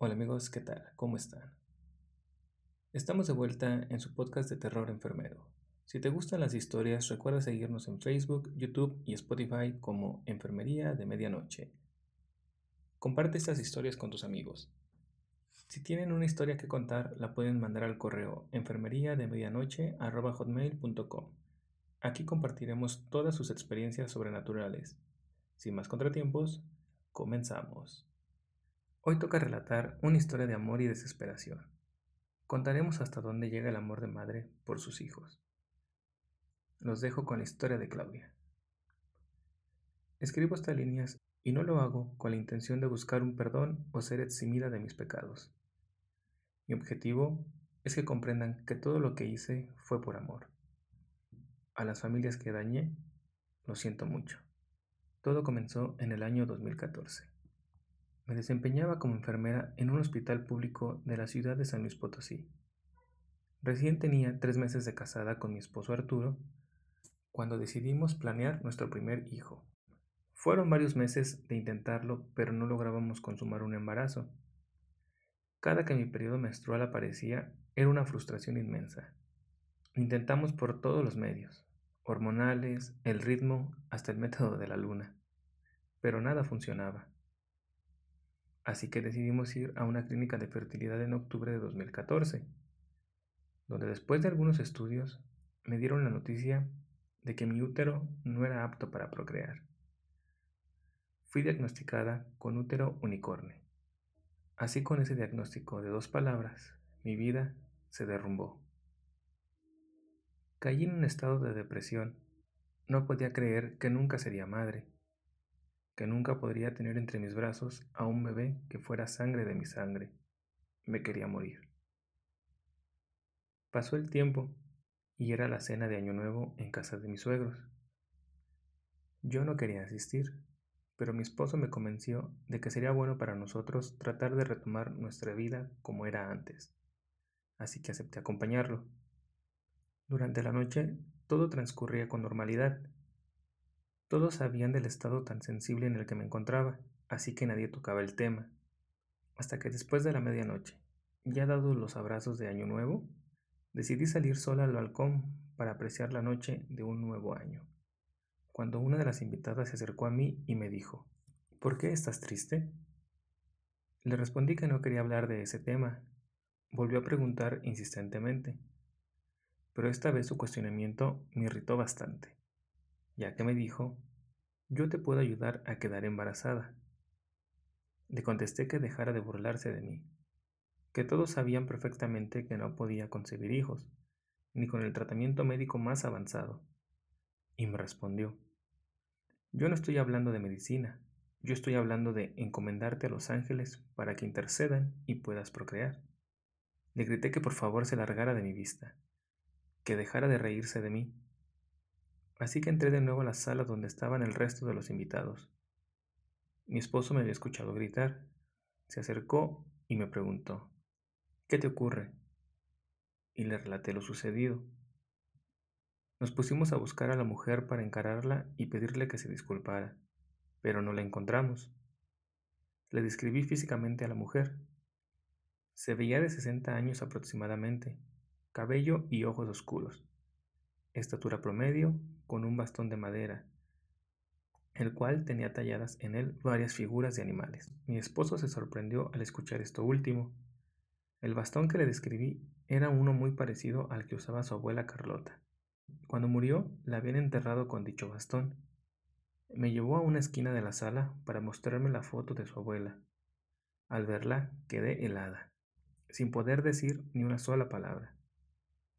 Hola amigos, ¿qué tal? ¿Cómo están? Estamos de vuelta en su podcast de terror enfermero. Si te gustan las historias, recuerda seguirnos en Facebook, YouTube y Spotify como Enfermería de Medianoche. Comparte estas historias con tus amigos. Si tienen una historia que contar, la pueden mandar al correo enfermería de Aquí compartiremos todas sus experiencias sobrenaturales. Sin más contratiempos, comenzamos. Hoy toca relatar una historia de amor y desesperación. Contaremos hasta dónde llega el amor de madre por sus hijos. Los dejo con la historia de Claudia. Escribo estas líneas y no lo hago con la intención de buscar un perdón o ser eximida de mis pecados. Mi objetivo es que comprendan que todo lo que hice fue por amor. A las familias que dañé, lo siento mucho. Todo comenzó en el año 2014. Me desempeñaba como enfermera en un hospital público de la ciudad de San Luis Potosí. Recién tenía tres meses de casada con mi esposo Arturo cuando decidimos planear nuestro primer hijo. Fueron varios meses de intentarlo, pero no lográbamos consumar un embarazo. Cada que mi periodo menstrual aparecía era una frustración inmensa. Intentamos por todos los medios, hormonales, el ritmo, hasta el método de la luna, pero nada funcionaba así que decidimos ir a una clínica de fertilidad en octubre de 2014, donde después de algunos estudios me dieron la noticia de que mi útero no era apto para procrear. Fui diagnosticada con útero unicorne. Así con ese diagnóstico de dos palabras, mi vida se derrumbó. Caí en un estado de depresión. No podía creer que nunca sería madre que nunca podría tener entre mis brazos a un bebé que fuera sangre de mi sangre. Me quería morir. Pasó el tiempo y era la cena de Año Nuevo en casa de mis suegros. Yo no quería asistir, pero mi esposo me convenció de que sería bueno para nosotros tratar de retomar nuestra vida como era antes, así que acepté acompañarlo. Durante la noche todo transcurría con normalidad todos sabían del estado tan sensible en el que me encontraba, así que nadie tocaba el tema. Hasta que después de la medianoche, ya dados los abrazos de Año Nuevo, decidí salir sola al balcón para apreciar la noche de un nuevo año. Cuando una de las invitadas se acercó a mí y me dijo, ¿Por qué estás triste? Le respondí que no quería hablar de ese tema. Volvió a preguntar insistentemente, pero esta vez su cuestionamiento me irritó bastante ya que me dijo, yo te puedo ayudar a quedar embarazada. Le contesté que dejara de burlarse de mí, que todos sabían perfectamente que no podía concebir hijos, ni con el tratamiento médico más avanzado. Y me respondió, yo no estoy hablando de medicina, yo estoy hablando de encomendarte a los ángeles para que intercedan y puedas procrear. Le grité que por favor se largara de mi vista, que dejara de reírse de mí, Así que entré de nuevo a la sala donde estaban el resto de los invitados. Mi esposo me había escuchado gritar. Se acercó y me preguntó, ¿qué te ocurre? Y le relaté lo sucedido. Nos pusimos a buscar a la mujer para encararla y pedirle que se disculpara, pero no la encontramos. Le describí físicamente a la mujer. Se veía de 60 años aproximadamente, cabello y ojos oscuros estatura promedio, con un bastón de madera, el cual tenía talladas en él varias figuras de animales. Mi esposo se sorprendió al escuchar esto último. El bastón que le describí era uno muy parecido al que usaba su abuela Carlota. Cuando murió, la habían enterrado con dicho bastón. Me llevó a una esquina de la sala para mostrarme la foto de su abuela. Al verla, quedé helada, sin poder decir ni una sola palabra.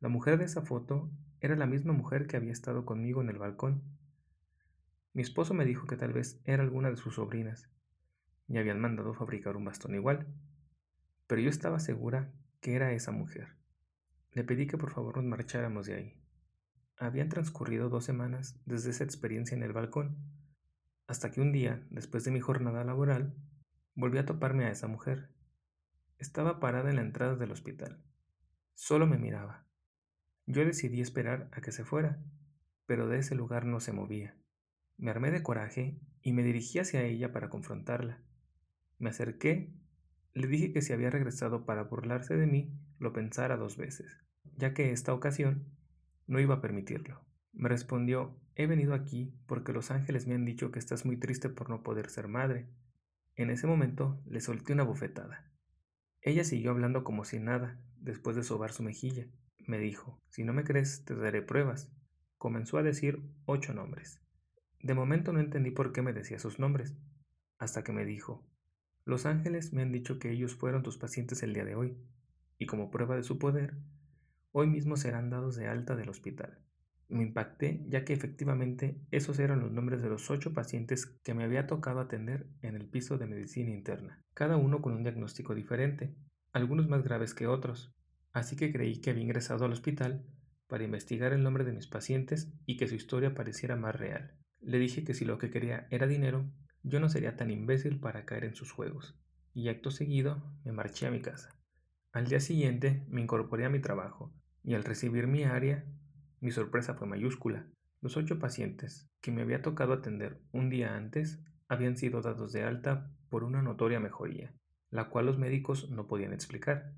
La mujer de esa foto era la misma mujer que había estado conmigo en el balcón. Mi esposo me dijo que tal vez era alguna de sus sobrinas, y habían mandado fabricar un bastón igual, pero yo estaba segura que era esa mujer. Le pedí que por favor nos marcháramos de ahí. Habían transcurrido dos semanas desde esa experiencia en el balcón, hasta que un día, después de mi jornada laboral, volví a toparme a esa mujer. Estaba parada en la entrada del hospital. Solo me miraba. Yo decidí esperar a que se fuera, pero de ese lugar no se movía. Me armé de coraje y me dirigí hacia ella para confrontarla. Me acerqué Le dije que si había regresado para burlarse de mí, lo pensara dos veces, ya que esta ocasión no iba a permitirlo. Me respondió, he venido aquí porque los ángeles me han dicho que estás muy triste por no poder ser madre. En ese momento le solté una bofetada. Ella siguió hablando como si nada, después de sobar su mejilla. Me dijo, si no me crees, te daré pruebas. Comenzó a decir ocho nombres. De momento no entendí por qué me decía sus nombres, hasta que me dijo, los ángeles me han dicho que ellos fueron tus pacientes el día de hoy, y como prueba de su poder, hoy mismo serán dados de alta del hospital. Me impacté ya que efectivamente esos eran los nombres de los ocho pacientes que me había tocado atender en el piso de medicina interna, cada uno con un diagnóstico diferente, algunos más graves que otros, así que creí que había ingresado al hospital para investigar el nombre de mis pacientes y que su historia pareciera más real. Le dije que si lo que quería era dinero, yo no sería tan imbécil para caer en sus juegos, y acto seguido me marché a mi casa. Al día siguiente me incorporé a mi trabajo, y al recibir mi área, mi sorpresa fue mayúscula. Los ocho pacientes que me había tocado atender un día antes habían sido dados de alta por una notoria mejoría, la cual los médicos no podían explicar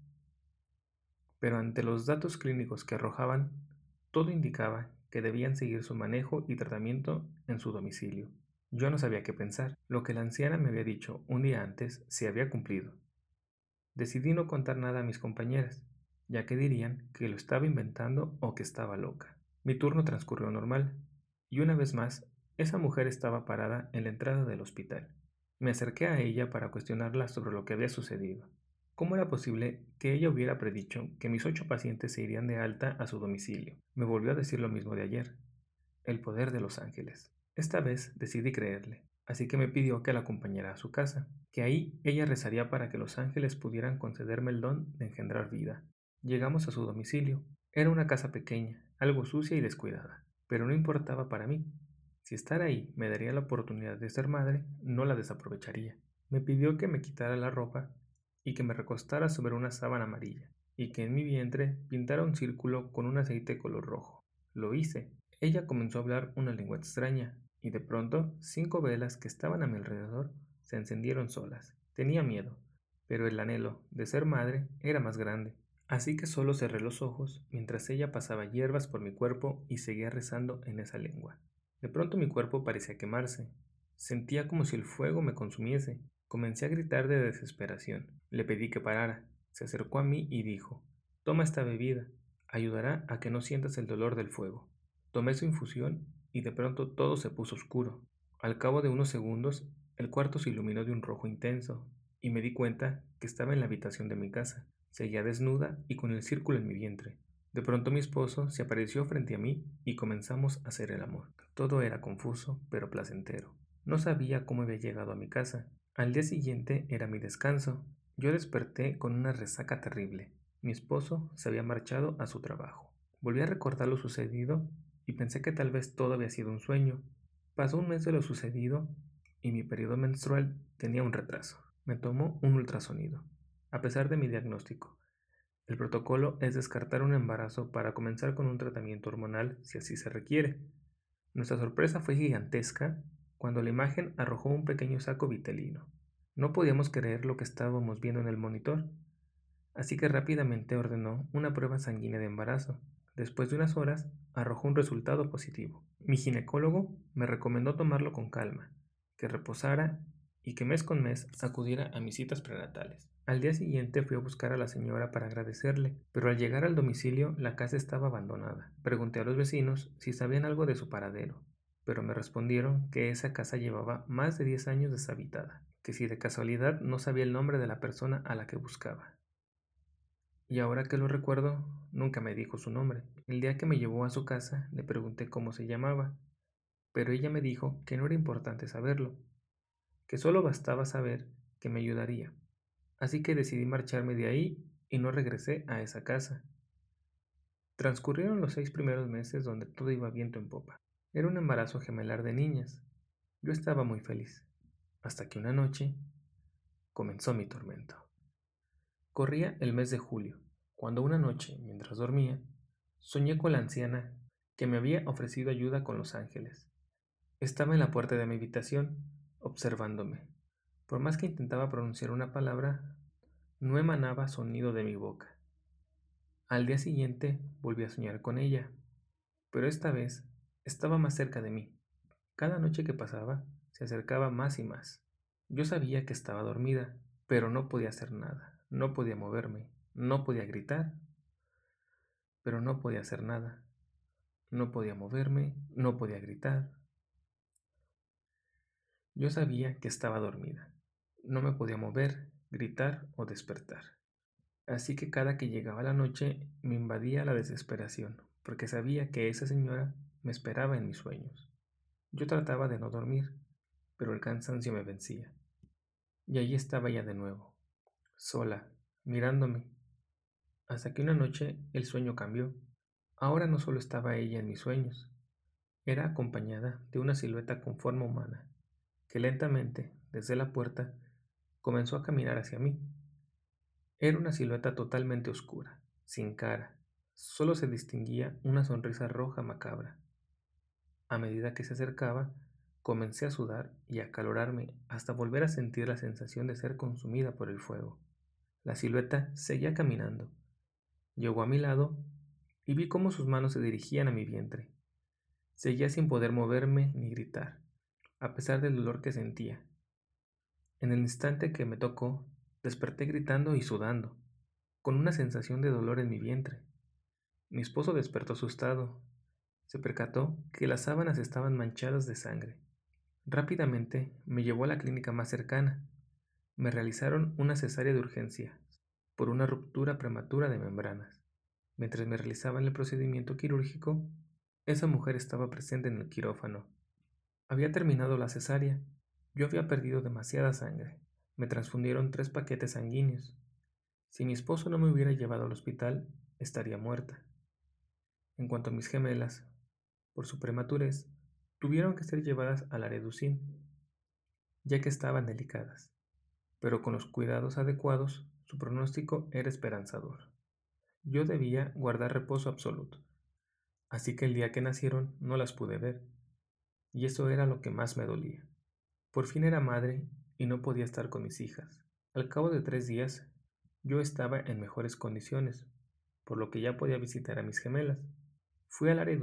pero ante los datos clínicos que arrojaban, todo indicaba que debían seguir su manejo y tratamiento en su domicilio. Yo no sabía qué pensar. Lo que la anciana me había dicho un día antes se había cumplido. Decidí no contar nada a mis compañeras, ya que dirían que lo estaba inventando o que estaba loca. Mi turno transcurrió normal, y una vez más, esa mujer estaba parada en la entrada del hospital. Me acerqué a ella para cuestionarla sobre lo que había sucedido. ¿Cómo era posible que ella hubiera predicho que mis ocho pacientes se irían de alta a su domicilio? Me volvió a decir lo mismo de ayer. El poder de los ángeles. Esta vez decidí creerle, así que me pidió que la acompañara a su casa, que ahí ella rezaría para que los ángeles pudieran concederme el don de engendrar vida. Llegamos a su domicilio. Era una casa pequeña, algo sucia y descuidada, pero no importaba para mí. Si estar ahí me daría la oportunidad de ser madre, no la desaprovecharía. Me pidió que me quitara la ropa y que me recostara sobre una sábana amarilla, y que en mi vientre pintara un círculo con un aceite color rojo. Lo hice. Ella comenzó a hablar una lengua extraña, y de pronto cinco velas que estaban a mi alrededor se encendieron solas. Tenía miedo, pero el anhelo de ser madre era más grande, así que solo cerré los ojos mientras ella pasaba hierbas por mi cuerpo y seguía rezando en esa lengua. De pronto mi cuerpo parecía quemarse. Sentía como si el fuego me consumiese, Comencé a gritar de desesperación. Le pedí que parara. Se acercó a mí y dijo, Toma esta bebida. Ayudará a que no sientas el dolor del fuego. Tomé su infusión y de pronto todo se puso oscuro. Al cabo de unos segundos, el cuarto se iluminó de un rojo intenso y me di cuenta que estaba en la habitación de mi casa. Seguía desnuda y con el círculo en mi vientre. De pronto mi esposo se apareció frente a mí y comenzamos a hacer el amor. Todo era confuso, pero placentero. No sabía cómo había llegado a mi casa, al día siguiente era mi descanso. Yo desperté con una resaca terrible. Mi esposo se había marchado a su trabajo. Volví a recordar lo sucedido y pensé que tal vez todo había sido un sueño. Pasó un mes de lo sucedido y mi periodo menstrual tenía un retraso. Me tomó un ultrasonido, a pesar de mi diagnóstico. El protocolo es descartar un embarazo para comenzar con un tratamiento hormonal si así se requiere. Nuestra sorpresa fue gigantesca cuando la imagen arrojó un pequeño saco vitelino. No podíamos creer lo que estábamos viendo en el monitor, así que rápidamente ordenó una prueba sanguínea de embarazo. Después de unas horas, arrojó un resultado positivo. Mi ginecólogo me recomendó tomarlo con calma, que reposara y que mes con mes acudiera a mis citas prenatales. Al día siguiente fui a buscar a la señora para agradecerle, pero al llegar al domicilio la casa estaba abandonada. Pregunté a los vecinos si sabían algo de su paradero, pero me respondieron que esa casa llevaba más de 10 años deshabitada, que si de casualidad no sabía el nombre de la persona a la que buscaba. Y ahora que lo recuerdo, nunca me dijo su nombre. El día que me llevó a su casa le pregunté cómo se llamaba, pero ella me dijo que no era importante saberlo, que solo bastaba saber que me ayudaría. Así que decidí marcharme de ahí y no regresé a esa casa. Transcurrieron los seis primeros meses donde todo iba viento en popa. Era un embarazo gemelar de niñas. Yo estaba muy feliz, hasta que una noche comenzó mi tormento. Corría el mes de julio, cuando una noche, mientras dormía, soñé con la anciana que me había ofrecido ayuda con los ángeles. Estaba en la puerta de mi habitación, observándome. Por más que intentaba pronunciar una palabra, no emanaba sonido de mi boca. Al día siguiente volví a soñar con ella, pero esta vez estaba más cerca de mí. Cada noche que pasaba se acercaba más y más. Yo sabía que estaba dormida, pero no podía hacer nada, no podía moverme, no podía gritar, pero no podía hacer nada. No podía moverme, no podía gritar. Yo sabía que estaba dormida. No me podía mover, gritar o despertar. Así que cada que llegaba la noche me invadía la desesperación, porque sabía que esa señora me esperaba en mis sueños. Yo trataba de no dormir, pero el cansancio me vencía. Y allí estaba ella de nuevo, sola, mirándome, hasta que una noche el sueño cambió. Ahora no solo estaba ella en mis sueños, era acompañada de una silueta con forma humana, que lentamente, desde la puerta, comenzó a caminar hacia mí. Era una silueta totalmente oscura, sin cara, solo se distinguía una sonrisa roja macabra. A medida que se acercaba, comencé a sudar y a calorarme hasta volver a sentir la sensación de ser consumida por el fuego. La silueta seguía caminando, Llegó a mi lado y vi cómo sus manos se dirigían a mi vientre. Seguía sin poder moverme ni gritar, a pesar del dolor que sentía. En el instante que me tocó, desperté gritando y sudando, con una sensación de dolor en mi vientre. Mi esposo despertó asustado. Se percató que las sábanas estaban manchadas de sangre. Rápidamente me llevó a la clínica más cercana. Me realizaron una cesárea de urgencia, por una ruptura prematura de membranas. Mientras me realizaban el procedimiento quirúrgico, esa mujer estaba presente en el quirófano. Había terminado la cesárea. Yo había perdido demasiada sangre. Me transfundieron tres paquetes sanguíneos. Si mi esposo no me hubiera llevado al hospital, estaría muerta. En cuanto a mis gemelas, por su prematurez, tuvieron que ser llevadas al Areducín, ya que estaban delicadas, pero con los cuidados adecuados su pronóstico era esperanzador. Yo debía guardar reposo absoluto, así que el día que nacieron no las pude ver, y eso era lo que más me dolía. Por fin era madre y no podía estar con mis hijas. Al cabo de tres días, yo estaba en mejores condiciones, por lo que ya podía visitar a mis gemelas. Fui al área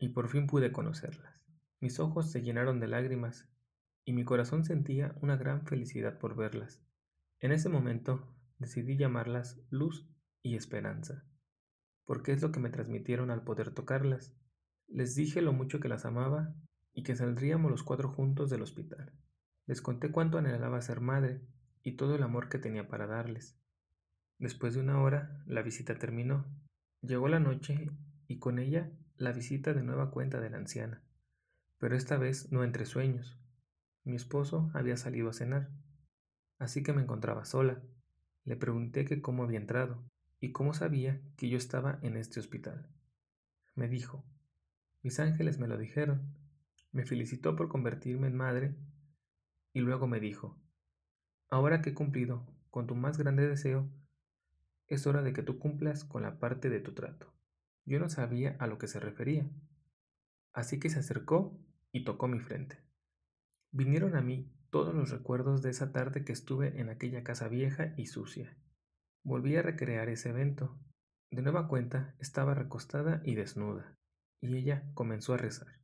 y por fin pude conocerlas. Mis ojos se llenaron de lágrimas y mi corazón sentía una gran felicidad por verlas. En ese momento decidí llamarlas luz y esperanza, porque es lo que me transmitieron al poder tocarlas. Les dije lo mucho que las amaba y que saldríamos los cuatro juntos del hospital. Les conté cuánto anhelaba ser madre y todo el amor que tenía para darles. Después de una hora, la visita terminó. Llegó la noche y con ella la visita de nueva cuenta de la anciana, pero esta vez no entre sueños. Mi esposo había salido a cenar así que me encontraba sola. Le pregunté que cómo había entrado y cómo sabía que yo estaba en este hospital. Me dijo, mis ángeles me lo dijeron, me felicitó por convertirme en madre y luego me dijo, ahora que he cumplido con tu más grande deseo, es hora de que tú cumplas con la parte de tu trato. Yo no sabía a lo que se refería, así que se acercó y tocó mi frente. Vinieron a mí todos los recuerdos de esa tarde que estuve en aquella casa vieja y sucia. Volví a recrear ese evento. De nueva cuenta estaba recostada y desnuda, y ella comenzó a rezar.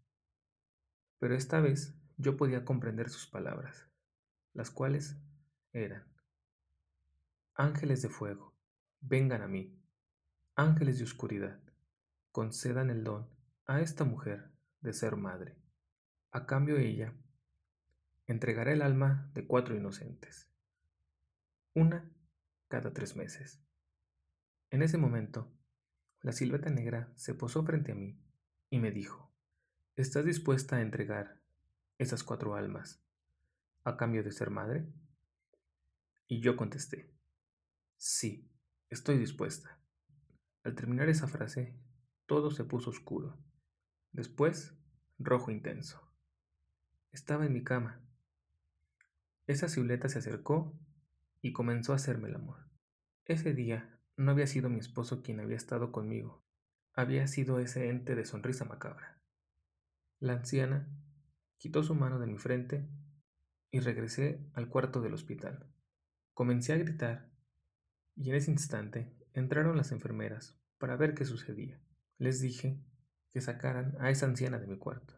Pero esta vez yo podía comprender sus palabras, las cuales eran, Ángeles de fuego, vengan a mí, ángeles de oscuridad, concedan el don a esta mujer de ser madre. A cambio ella entregará el alma de cuatro inocentes, una cada tres meses. En ese momento, la silueta negra se posó frente a mí y me dijo, ¿estás dispuesta a entregar esas cuatro almas a cambio de ser madre? Y yo contesté, sí, estoy dispuesta. Al terminar esa frase, todo se puso oscuro. Después, rojo intenso. Estaba en mi cama, esa silueta se acercó y comenzó a hacerme el amor. Ese día no había sido mi esposo quien había estado conmigo, había sido ese ente de sonrisa macabra. La anciana quitó su mano de mi frente y regresé al cuarto del hospital. Comencé a gritar Y en ese instante entraron las enfermeras para ver qué sucedía. Les dije que sacaran a esa anciana de mi cuarto,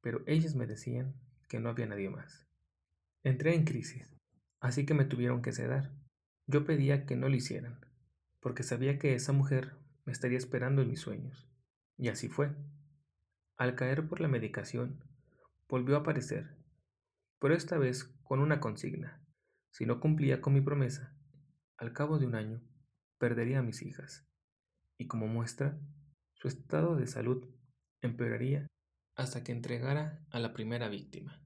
pero ellas me decían que no había nadie más. Entré en crisis, así que me tuvieron que sedar. Yo pedía que no lo hicieran, porque sabía que esa mujer me estaría esperando en mis sueños. Y así fue. Al caer por la medicación, volvió a aparecer, pero esta vez con una consigna. Si no cumplía con mi promesa, al cabo de un año, perdería a mis hijas. Y como muestra, su estado de salud empeoraría hasta que entregara a la primera víctima.